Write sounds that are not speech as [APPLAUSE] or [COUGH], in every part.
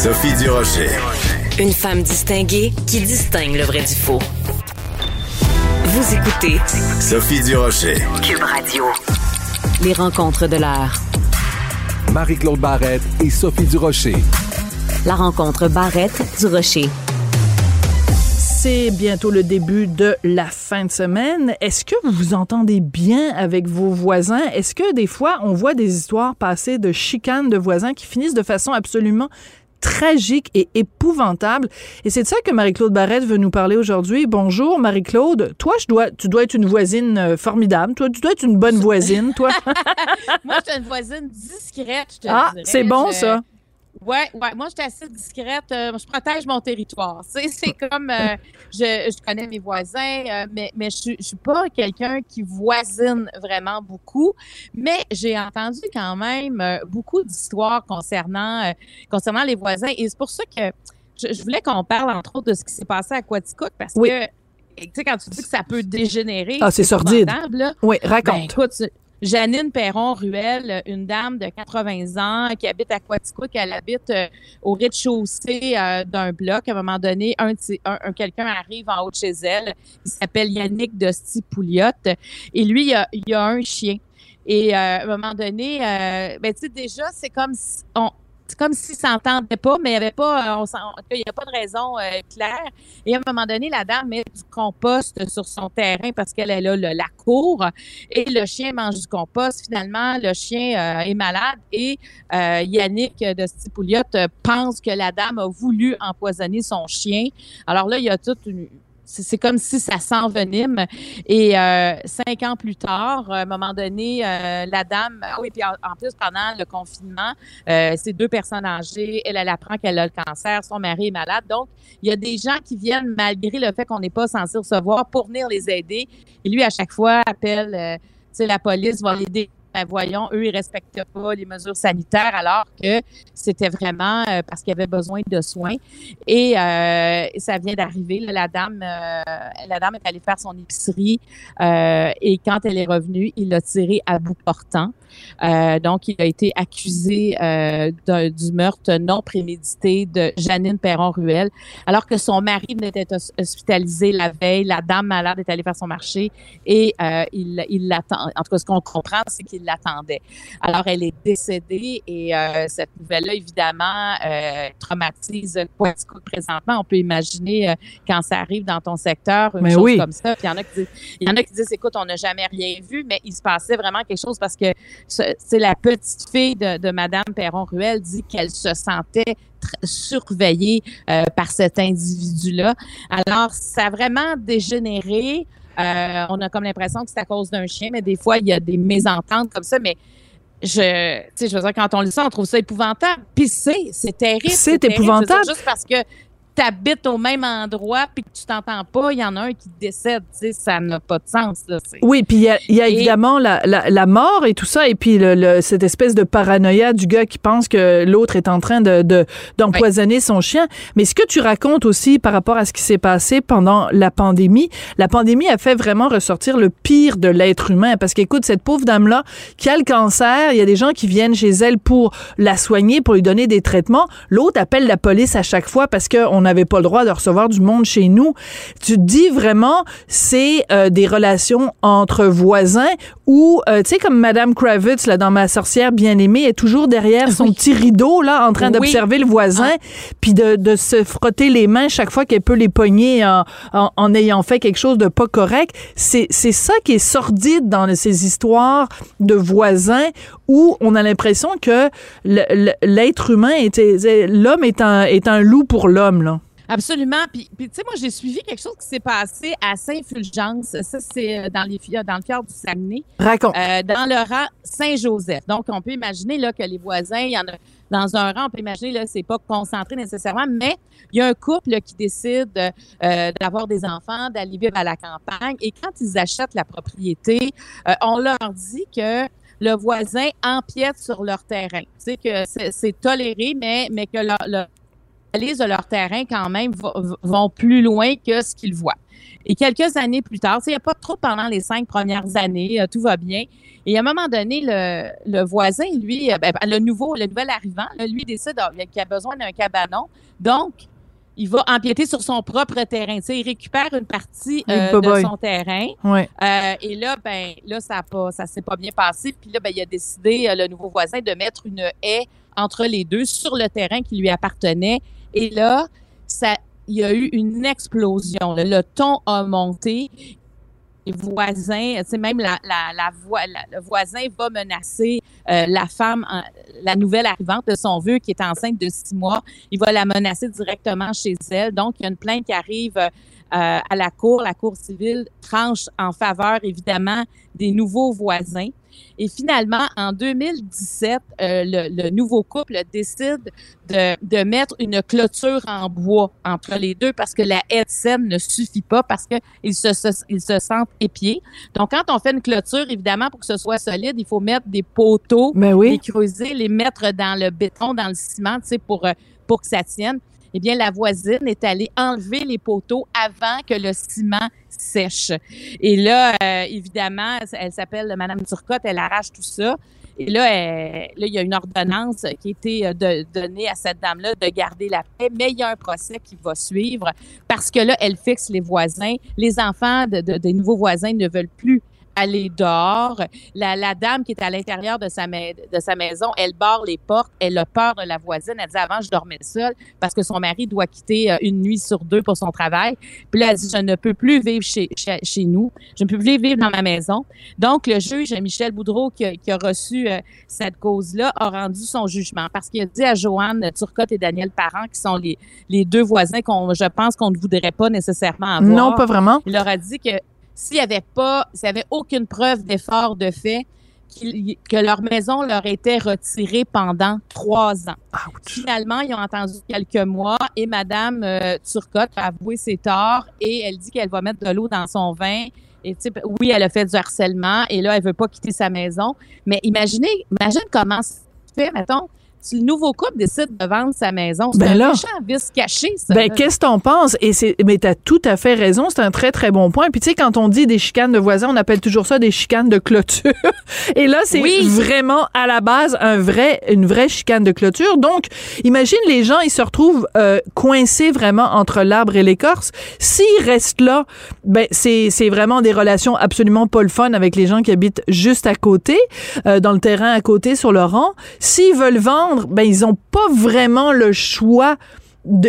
Sophie Durocher. Une femme distinguée qui distingue le vrai du faux. Vous écoutez Sophie Durocher. Cube Radio. Les rencontres de l'heure. Marie-Claude Barrette et Sophie Durocher. La rencontre Barrette-Durocher. C'est bientôt le début de la fin de semaine. Est-ce que vous vous entendez bien avec vos voisins? Est-ce que des fois, on voit des histoires passer de chicanes de voisins qui finissent de façon absolument tragique et épouvantable. Et c'est de ça que Marie-Claude Barrette veut nous parler aujourd'hui. Bonjour Marie-Claude. Toi, je dois, tu dois être une voisine euh, formidable. Toi, tu dois être une bonne [LAUGHS] voisine, toi. [LAUGHS] Moi, je suis une voisine discrète, je te ah, c'est bon Je- ça. Ouais, ouais. Moi, j'étais assez discrète. euh, je protège mon territoire. C'est, comme euh, je, je connais mes voisins, euh, mais, mais je, suis- je suis pas quelqu'un qui voisine vraiment beaucoup. Mais j'ai entendu quand même euh, beaucoup d'histoires concernant concernant les voisins, et c'est pour ça que je, je voulais qu'on parle entre autres de ce qui s'est passé à Quaticook parce Oui. que tu sais quand tu dis que ça peut dégénérer, Ah, c'est sordide. là. Oui, Ben, raconte. écoute, c'est- Janine Perron-Ruel, une dame de 80 ans qui habite à Quaticook, elle habite euh, au rez-de-chaussée euh, d'un bloc. À un moment donné, un, de quelqu'un arrive en haut de chez elle, il s'appelle Yannick Dosti Pouliot, et lui, il a, il a un chien. Et euh, à un moment donné, euh, ben, déjà, c'est comme si on, c'est comme s'ils s'entendaient pas, mais il y avait pas, euh, il n'y a pas de raison euh, claire. Et à un moment donné, la dame met du compost sur son terrain parce qu'elle est là, la cour, et le chien mange du compost. Finalement, le chien euh, est malade et Yannick de Stipouliot euh, pense que la dame a voulu empoisonner son chien. Alors là, il y a toute une c'est comme si ça s'envenime. Et euh, cinq ans plus tard, à un moment donné, euh, la dame, ah oui, puis en, plus, pendant le confinement, euh, c'est deux personnes âgées. Elle, apprend qu'elle a le cancer. Son mari est malade. Donc, il y a des gens qui viennent, malgré le fait qu'on n'est pas censé recevoir, pour venir les aider. Et lui, à chaque fois, appelle, euh, la police va l'aider. Ben, voyons, eux, ils respectent pas les mesures sanitaires alors que c'était vraiment euh, parce qu'il avait besoin de soins. Et euh, ça vient d'arriver. La dame, euh, la dame est allée faire son épicerie et quand elle est revenue, il l'a tiré à bout portant. Donc, il a été accusé du meurtre non prémédité de Janine Perron-Ruel, alors que son mari venait d'être hos- hospitalisé la veille. La dame malade est allée faire son marché et il il l'attend. En tout cas, ce qu'on comprend, c'est qu'il l'attendait. Alors, elle est décédée et euh, cette nouvelle-là, évidemment, euh, traumatise Quaticook présentement. On peut imaginer euh, quand ça arrive dans ton secteur, une Mais chose oui. comme ça. Puis il y en a qui disent, il y en a qui disent, écoute, on n'a jamais rien vu, mais il se passait vraiment quelque chose parce que ce- c'est la petite fille de, de Madame Perron-Ruel dit qu'elle se sentait surveillée euh, par cet individu-là. Alors, ça a vraiment dégénéré. Euh, on a comme l'impression que c'est à cause d'un chien, mais des fois, il y a des mésententes comme ça, mais je, je veux dire, quand on lit ça, on trouve ça épouvantable. Puis c'est, c'est terrible. C'est terrible. Épouvantable. Juste parce que tu habites au même endroit puis que tu t'entends pas, il y en a un qui décède, tu sais, ça n'a pas de sens, là. Oui, puis il y a, y a Et- évidemment la, la, la mort et tout ça, et puis le, le- cette espèce de paranoïa du gars qui pense que l'autre est en train de de- d'empoisonner son chien. Mais ce que tu racontes aussi par rapport à ce qui s'est passé pendant la pandémie, la pandémie a fait vraiment ressortir le pire de l'être humain. Parce qu'écoute, cette pauvre dame-là qui a le cancer, il y a des gens qui viennent chez elle pour la soigner, pour lui donner des traitements. L'autre appelle la police à chaque fois parce qu'on n'avait pas le droit de recevoir du monde chez nous. Tu te dis vraiment, c'est euh, des relations entre voisins où, euh, tu sais, comme Madame Kravitz, là, dans Ma sorcière bien-aimée, est toujours derrière son Oui. petit rideau, là, en train Oui. d'observer le voisin, puis de, de se frotter les mains chaque fois qu'elle peut les pogner en, en, en ayant fait quelque chose de pas correct. C'est c'est ça qui est sordide dans ces histoires de voisins où on a l'impression que l'être humain, l'homme est un, est un loup pour l'homme, là. Absolument. Puis, puis tu sais, moi, j'ai suivi quelque chose qui s'est passé à Saint-Fulgence. Ça, c'est euh, dans, les, fi- dans le fjord du Saguenay, Raconte. euh, dans le rang Saint-Joseph. Donc, on peut imaginer là, que les voisins, il y en a dans un rang, on peut imaginer là, c'est pas concentré nécessairement, mais il y a un couple là, qui décide euh, d'avoir des enfants, d'aller vivre à la campagne. Et quand ils achètent la propriété, euh, on leur dit que le voisin empiète sur leur terrain. Tu sais que c'est toléré, mais, mais que leur analyse de leur terrain quand même vont plus loin que ce qu'ils voient. Et quelques années plus tard, il n'y a pas trop pendant les cinq premières années, euh, tout va bien. Et à un moment donné, le, le voisin, lui, euh, ben, le nouveau, le nouvel arrivant, lui décide qu'il a besoin d'un cabanon. Donc, il va empiéter sur son propre terrain. Il récupère une partie euh, de son terrain. Ouais. Euh, et là, ben, là, ça a ça s'est pas bien passé. Puis là, ben, il a décidé, euh, le nouveau voisin, de mettre une haie entre les deux sur le terrain qui lui appartenait. Et là, ça, il y a eu une explosion. Le ton a monté voisins, tu même la, la, la, le voisin va menacer euh, la femme, la nouvelle arrivante de son vieux qui est enceinte de six mois. Il va la menacer directement chez elle. Donc, il y a une plainte qui arrive euh, à la cour. La cour civile tranche en faveur, évidemment, des nouveaux voisins. Et finalement, en 2017, euh, le, nouveau couple décide de, de, mettre une clôture en bois entre les deux parce que la haie ne suffit pas parce qu'ils se, ils se sentent épiés. Donc, quand on fait une clôture, évidemment, pour que ce soit solide, il faut mettre des poteaux, ben oui. les creuser, les mettre dans le béton, dans le ciment, tu sais, pour, euh, pour que ça tienne eh bien, la voisine est allée enlever les poteaux avant que le ciment sèche. Et là, euh, évidemment, elle s'appelle Madame Turcotte, elle arrache tout ça. Et là, là, il y a une ordonnance qui a été euh, donnée à cette dame-là de garder la paix, mais il y a un procès qui va suivre parce que là, elle fixe les voisins. Les enfants de, des nouveaux voisins ne veulent plus aller dehors. La, la dame qui est à l'intérieur de sa, de sa maison, elle barre les portes, elle a peur de la voisine. Elle dit avant, je dormais seule parce que son mari doit quitter euh, une nuit sur deux pour son travail. Puis là, elle dit, je ne peux plus vivre chez, chez, nous. Je ne peux plus vivre dans ma maison. Donc, le juge Michel Boudreau, qui a, qui a reçu euh, cette cause-là, a rendu son jugement parce qu'il a dit à Joanne Turcotte et Daniel Parent, qui sont les, les deux voisins qu'on, je pense qu'on ne voudrait pas nécessairement avoir. Non, pas vraiment. Il leur a dit que s'il n'y avait pas, s'il n'y avait aucune preuve d'effort de fait, que leur maison leur était retirée pendant trois ans. Finalement, ils ont entendu quelques mois et Madame euh, Turcotte a avoué ses torts et elle dit qu'elle va mettre de l'eau dans son vin. Et oui, elle a fait du harcèlement et là, elle veut pas quitter sa maison. Mais imaginez, imagine comment ça fait, mettons, si le nouveau couple décide de vendre sa maison, c'est ben un méchant vice caché, ça. Ben, qu'est-ce que t'en penses? Et c'est, mais t'as tout à fait raison. C'est un très, très bon point. Puis, tu sais, quand on dit des chicanes de voisins, on appelle toujours ça des chicanes de clôture. [LAUGHS] Et là, c'est vraiment, à la base, un vrai, une vraie chicane de clôture. Donc, imagine les gens, ils se retrouvent euh, coincés vraiment entre l'arbre et l'écorce. S'ils restent là, ben, c'est, c'est vraiment des relations absolument pas le fun avec les gens qui habitent juste à côté, euh, dans le terrain à côté, sur le rang. S'ils veulent vendre, ben ils ont pas vraiment le choix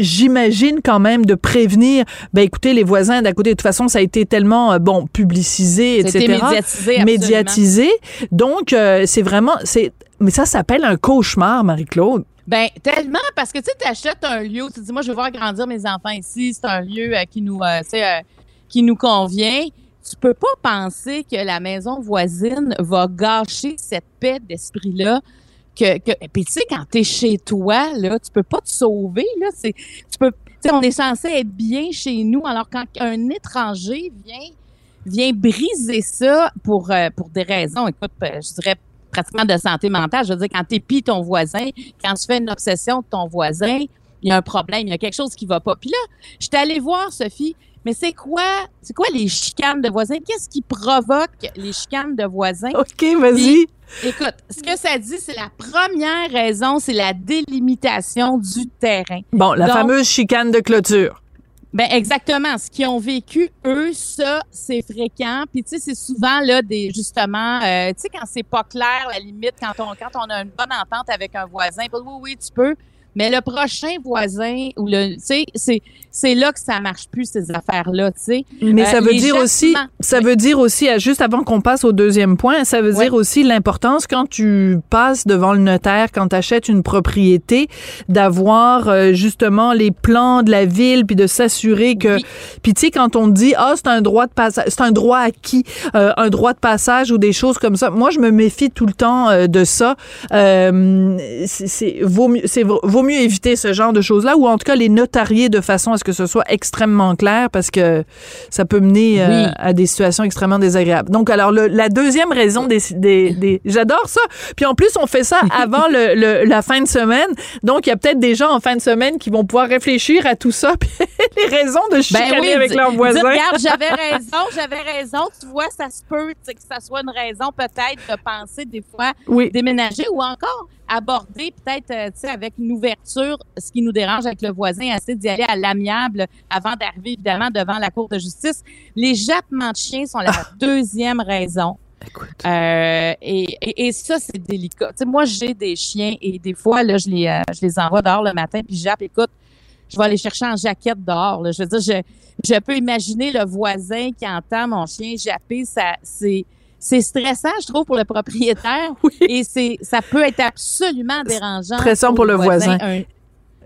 j'imagine quand même de prévenir ben écoutez les voisins d'à côté de toute façon ça a été tellement euh, bon publicisé etc médiatisé, médiatisé. Donc euh, c'est vraiment c'est mais ça s'appelle un cauchemar Marie-Claude. Ben tellement parce que tu sais t'achètes un lieu tu dis moi je veux voir grandir mes enfants ici c'est un lieu euh, qui nous qui nous convient. Tu peux pas penser que la maison voisine va gâcher cette paix d'esprit là que, que puis tu sais quand t'es chez toi là tu peux pas te sauver là c'est tu peux sais on est censé être bien chez nous alors quand un étranger vient vient briser ça pour euh, pour des raisons écoute euh, je dirais pratiquement de santé mentale je veux dire quand t'épies ton voisin quand tu fais une obsession de ton voisin il y a un problème il y a quelque chose qui va pas puis là je suis allée voir Sophie mais c'est quoi, c'est quoi les chicanes de voisins? Qu'est-ce qui provoque les chicanes de voisins? OK, vas-y. Écoute, ce que ça dit, c'est la première raison, c'est la délimitation du terrain. Bon, la fameuse chicane de clôture. Ben exactement. Ce qu'ils ont vécu, eux, ça, c'est fréquent. Puis tu sais, c'est souvent là des justement, euh, tu sais, quand c'est pas clair la limite, quand on quand on a une bonne entente avec un voisin, oui, oui, tu peux. Mais le prochain voisin ou le, tu sais, c'est c'est là que ça marche plus ces affaires-là, tu sais. Mais ça euh, veut dire aussi, ça veut dire aussi, juste avant qu'on passe au deuxième point, ça veut dire aussi l'importance quand tu passes devant le notaire, quand tu achètes une propriété, d'avoir euh, justement les plans de la ville, puis de s'assurer que, puis tu sais, quand on dit ah c'est un droit de passage, c'est un droit acquis, euh, un droit de passage ou des choses comme ça. Moi, je me méfie tout le temps de ça. c'est vaut mieux, c'est vaut vaut mieux éviter ce genre de choses-là ou en tout cas les notarier de façon à ce que ce soit extrêmement clair parce que ça peut mener euh, à des situations extrêmement désagréables. Donc, alors, le, la deuxième raison des... des, des J'adore ça. Puis en plus, on fait ça [LAUGHS] avant le, le, la fin de semaine. Donc, il y a peut-être des gens en fin de semaine qui vont pouvoir réfléchir à tout ça [LAUGHS] puis les raisons de Ben chicaner oui, avec leurs voisins. regarde, [LAUGHS] j'avais raison, j'avais raison. Tu vois, ça se peut que ça soit une raison peut-être de penser des fois Oui. déménager ou encore aborder peut-être euh, tu sais, avec une ouverture ce qui nous dérange avec le voisin, essayer d'y aller à l'amiable avant d'arriver évidemment devant la cour de justice. Les jappements de chiens sont la deuxième raison. Euh, et, et, et ça, c'est délicat. Tu sais, moi, j'ai des chiens et des fois, là, je les, euh, je les envoie dehors le matin, puis je jappe, écoute, je vais aller chercher en jaquette dehors. là. Je veux dire, je, je peux imaginer le voisin qui entend mon chien japper. Ça, c'est, c'est stressant, je trouve, pour le propriétaire. [LAUGHS] Et c'est, ça peut être absolument dérangeant. Stressant pour le voisin. Un-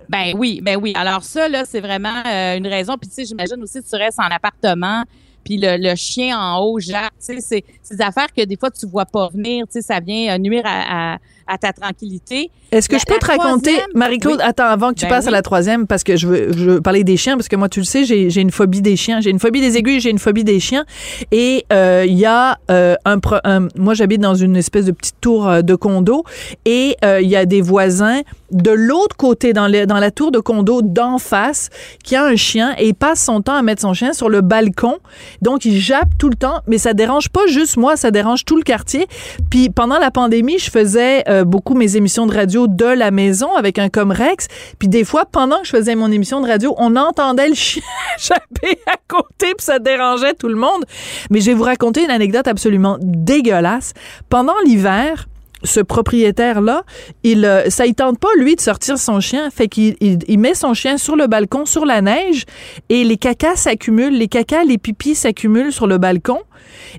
ben oui, ben oui. Alors ça, là, c'est vraiment euh, une raison. Puis tu sais, j'imagine aussi que tu restes en appartement, puis le, le chien en haut jappe. Tu sais, c'est des affaires que des fois, tu vois pas venir. Tu sais, ça vient euh, nuire à, à, à ta tranquillité. Est-ce que La- je peux te raconter, Marie-Claude, Oui. attends, avant que tu Ben passes à la troisième, parce que je veux, je veux parler des chiens, parce que moi, tu le sais, j'ai j'ai une phobie des chiens. J'ai une phobie des aiguilles, j'ai une phobie des chiens. Et euh, il y a euh, un, pro- un- Moi, j'habite dans une espèce de petite tour euh, de condo, et euh, il y a des voisins de l'autre côté, dans, le, dans la tour de condo d'en face, qui a un chien, et il passe son temps à mettre son chien sur le balcon. Donc, il jappe tout le temps, mais ça dérange pas juste moi, ça dérange tout le quartier. Puis pendant la pandémie, je faisais euh, beaucoup mes émissions de radio de la maison avec un Comrex. Puis des fois, pendant que je faisais mon émission de radio, on entendait le chien [LAUGHS] japper à côté, puis ça dérangeait tout le monde. Mais je vais vous raconter une anecdote absolument dégueulasse. Pendant l'hiver, ce propriétaire-là, il, euh, ça il tente pas, lui, de sortir son chien. Fait qu'il il, il met son chien sur le balcon, sur la neige, et les cacas s'accumulent. Les cacas, les pipis s'accumulent sur le balcon.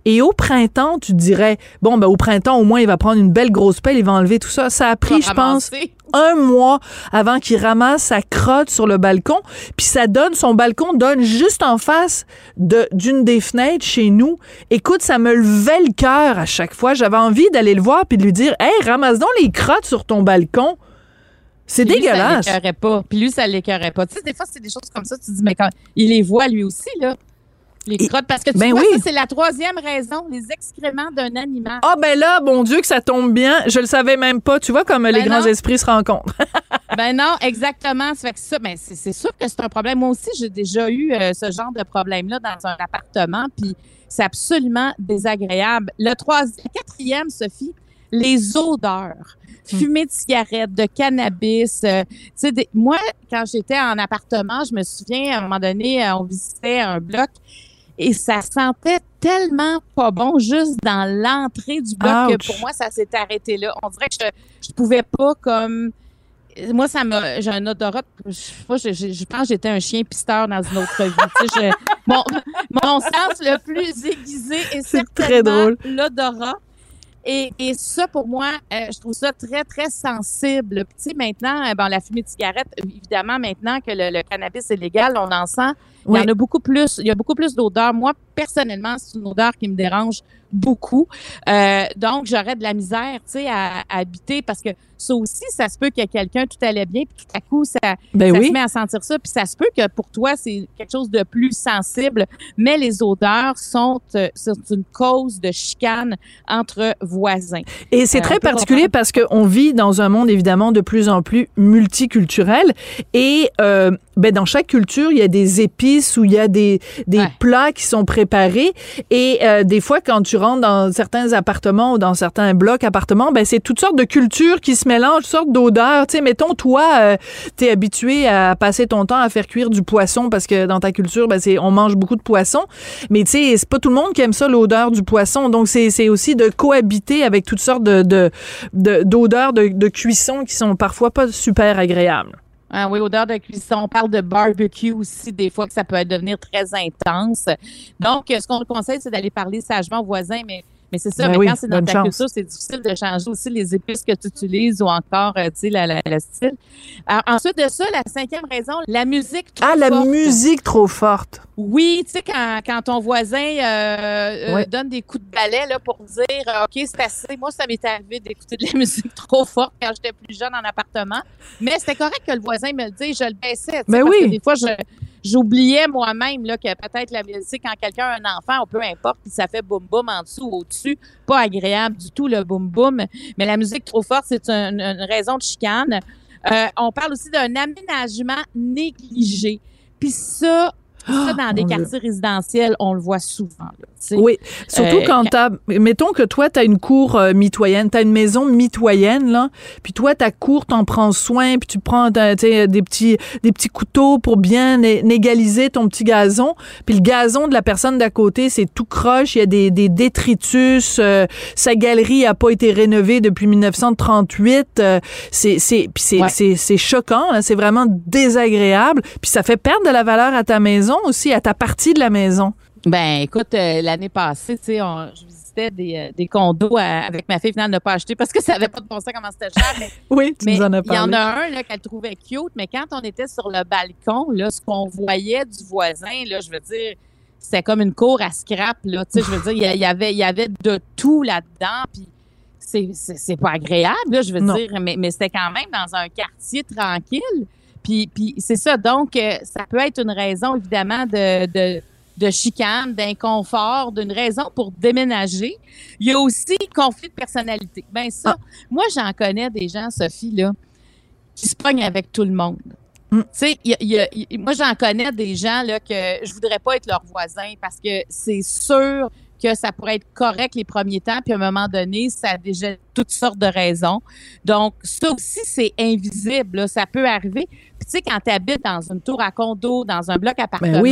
Et au printemps, tu dirais, bon, ben, au printemps, au moins, il va prendre une belle grosse pelle, il va enlever tout ça. Ça a pris, je pense, Ramasser. Un mois avant qu'il ramasse sa crotte sur le balcon. Puis ça donne, son balcon donne juste en face de d'une des fenêtres chez nous. Écoute, ça me levait le cœur à chaque fois. J'avais envie d'aller le voir puis de lui dire, hey, ramasse donc les crottes sur ton balcon. C'est Puis lui, dégueulasse. Ça l'écœurait pas. Puis lui, ça l'écœurait pas. Tu sais, des fois, c'est des choses comme ça. Tu te dis, mais quand il les voit lui aussi, là. Les crottes. Parce que tu Ben vois, oui. ça, c'est la troisième raison, les excréments d'un animal. Ah ben là, bon Dieu que ça tombe bien. Je le savais même pas. Tu vois comme les grands esprits se rencontrent. [LAUGHS] Ben non, exactement. Ça fait que ça, ben c'est sûr que c'est un problème. Moi aussi, j'ai déjà eu euh, ce genre de problème-là dans un appartement, puis c'est absolument désagréable. Le troisième, quatrième, Sophie, les odeurs. Fumer de cigarettes, de cannabis. euh, des- moi, quand j'étais en appartement, je me souviens, à un moment donné, euh, on visitait un bloc et ça sentait tellement pas bon juste dans l'entrée du bloc Ouch. que pour moi, ça s'est arrêté là. On dirait que je, je pouvais pas comme moi, ça m'a. J'ai un odorat. Je, moi, je, je- je pense que j'étais un chien pisteur dans une autre vie. Tu sais, je- mon, mon sens le plus aiguisé est très certainement l'odorat. Et, et ça, pour moi, euh, je trouve ça très, très sensible. Puis, tu sais, maintenant, euh, bon, la fumée de cigarette, évidemment, maintenant que le, le cannabis est légal, on en sent. Il Oui. y en a beaucoup plus. Il y a beaucoup plus d'odeurs. Moi, personnellement, c'est une odeur qui me dérange beaucoup. Euh, donc, j'aurais de la misère, tu sais, à, à habiter parce que ça aussi, ça se peut que quelqu'un tout allait bien, puis tout à coup, ça, Ben ça oui. se met à sentir ça. Puis ça se peut que pour toi, c'est quelque chose de plus sensible, mais les odeurs sont, euh, sont une cause de chicane entre voisins. Et c'est Euh, très particulier parce qu'on vit dans un monde évidemment de plus en plus multiculturel et euh, ben, dans chaque culture, il y a des épices ou il y a des, des Ouais. plats qui sont préparés et euh, des fois quand tu rentres dans certains appartements ou dans certains blocs appartements, ben c'est toutes sortes de cultures qui se mélangent, toutes sortes d'odeurs. Tu sais, mettons toi, euh, t'es habitué à passer ton temps à faire cuire du poisson parce que dans ta culture, ben c'est on mange beaucoup de poisson, mais tu sais, c'est pas tout le monde qui aime ça l'odeur du poisson. Donc c'est c'est aussi de cohabiter avec toutes sortes de de- de- d'odeurs de, de cuisson qui sont parfois pas super agréables. Ah oui, odeur de cuisson. On parle de barbecue aussi, des fois que ça peut devenir très intense. Donc, ce qu'on le conseille, c'est d'aller parler sagement aux voisins, mais Mais c'est ça, Ben mais oui, quand c'est dans ta chance. culture, c'est difficile de changer aussi les épices que tu utilises ou encore, euh, tu sais, la, la- le style. Alors, ensuite de ça, la cinquième raison, la musique. trop Ah, la forte. musique trop forte. Oui, tu sais, quand, quand ton voisin euh, euh, donne des coups de balai là, pour dire euh, OK, c'est assez. Moi, ça m'est arrivé d'écouter de la [LAUGHS] musique trop forte quand j'étais plus jeune en appartement. Mais c'était correct que le voisin me le dise, je le baissais. tu sais, Ben parce oui. que des fois, je- j'oubliais moi-même là, que peut-être la musique, quand quelqu'un a un enfant, ou peu importe, puis ça fait boum boum en dessous ou au-dessus, pas agréable du tout le boum boum. Mais la musique trop forte, c'est une, une raison de chicane. Euh, on parle aussi d'un aménagement négligé. Puis ça, ça, dans des Dieu. quartiers résidentiels, on le voit souvent. là, Oui, surtout Euh, quand t'as, mettons que toi, t'as une cour euh, mitoyenne, t'as une maison mitoyenne, là, puis toi, ta cour, t'en prends soin, puis tu prends des petits, des petits couteaux pour bien égaliser ton petit gazon, puis le gazon de la personne d'à côté, c'est tout croche, il y a des, des détritus, euh, sa galerie a pas été rénovée depuis 1938, euh, c'est, c'est, c'est, Ouais. c'est, c'est choquant, hein, c'est vraiment désagréable, puis ça fait perdre de la valeur à ta maison aussi, à ta partie de la maison. Ben, écoute, euh, l'année passée, tu sais, on- je visitais des, euh, des condos à- avec ma fille, finalement, ne pas acheter parce que ça n'avait pas de bon sens comment c'était cher. Mais, [LAUGHS] Oui, tu mais nous en as il y en a un là, qu'elle trouvait cute, mais quand on était sur le balcon, là, ce qu'on voyait du voisin, là, je veux dire, c'était comme une cour à scrap, là. Tu sais, je veux dire, il y avait, il y avait de tout là-dedans, puis c'est, c'est, c'est pas agréable, là, je veux Non. dire, mais, mais c'était quand même dans un quartier tranquille. Puis, puis c'est ça, donc, euh, ça peut être une raison, évidemment, de, de, de chicane, d'inconfort, d'une raison pour déménager. Il y a aussi conflit de personnalité. Ben ça, moi, j'en connais des gens, Sophie, là, qui se pognent avec tout le monde. Mm. Tu sais, il y a- il y a- il- moi, j'en connais des gens là, que je voudrais pas être leur voisin parce que c'est sûr que ça pourrait être correct les premiers temps, puis à un moment donné, ça a déjà toutes sortes de raisons. Donc, ça aussi, c'est invisible. là. Ça peut arriver. Puis, tu sais, quand tu habites dans une tour à condo, dans un bloc appartement, Ben oui.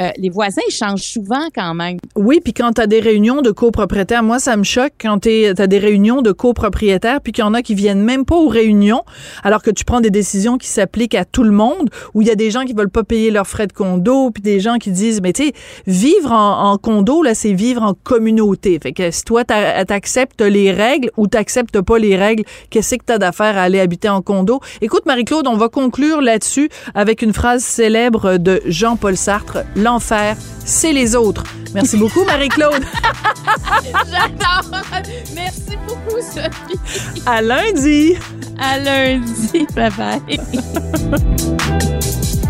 Euh, les voisins, ils changent souvent quand même. Oui, puis quand tu as des réunions de copropriétaires, moi, ça me choque quand tu as des réunions de copropriétaires, puis qu'il y en a qui viennent même pas aux réunions, alors que tu prends des décisions qui s'appliquent à tout le monde, où il y a des gens qui veulent pas payer leurs frais de condo, puis des gens qui disent, mais tu sais, vivre en, condo, là, c'est vivre en communauté. Fait que si toi, t'a- t'acceptes les règles ou t'acceptes pas les règles, qu'est-ce que t'as d'affaire à aller habiter en condo? Écoute, Marie-Claude, on va conclure là-dessus avec une phrase célèbre de Jean-Paul Sartre, l'enfer, c'est les autres. Merci beaucoup, Marie-Claude. [LAUGHS] J'adore! Merci beaucoup, Sophie. À lundi. À lundi. Bye bye. [LAUGHS]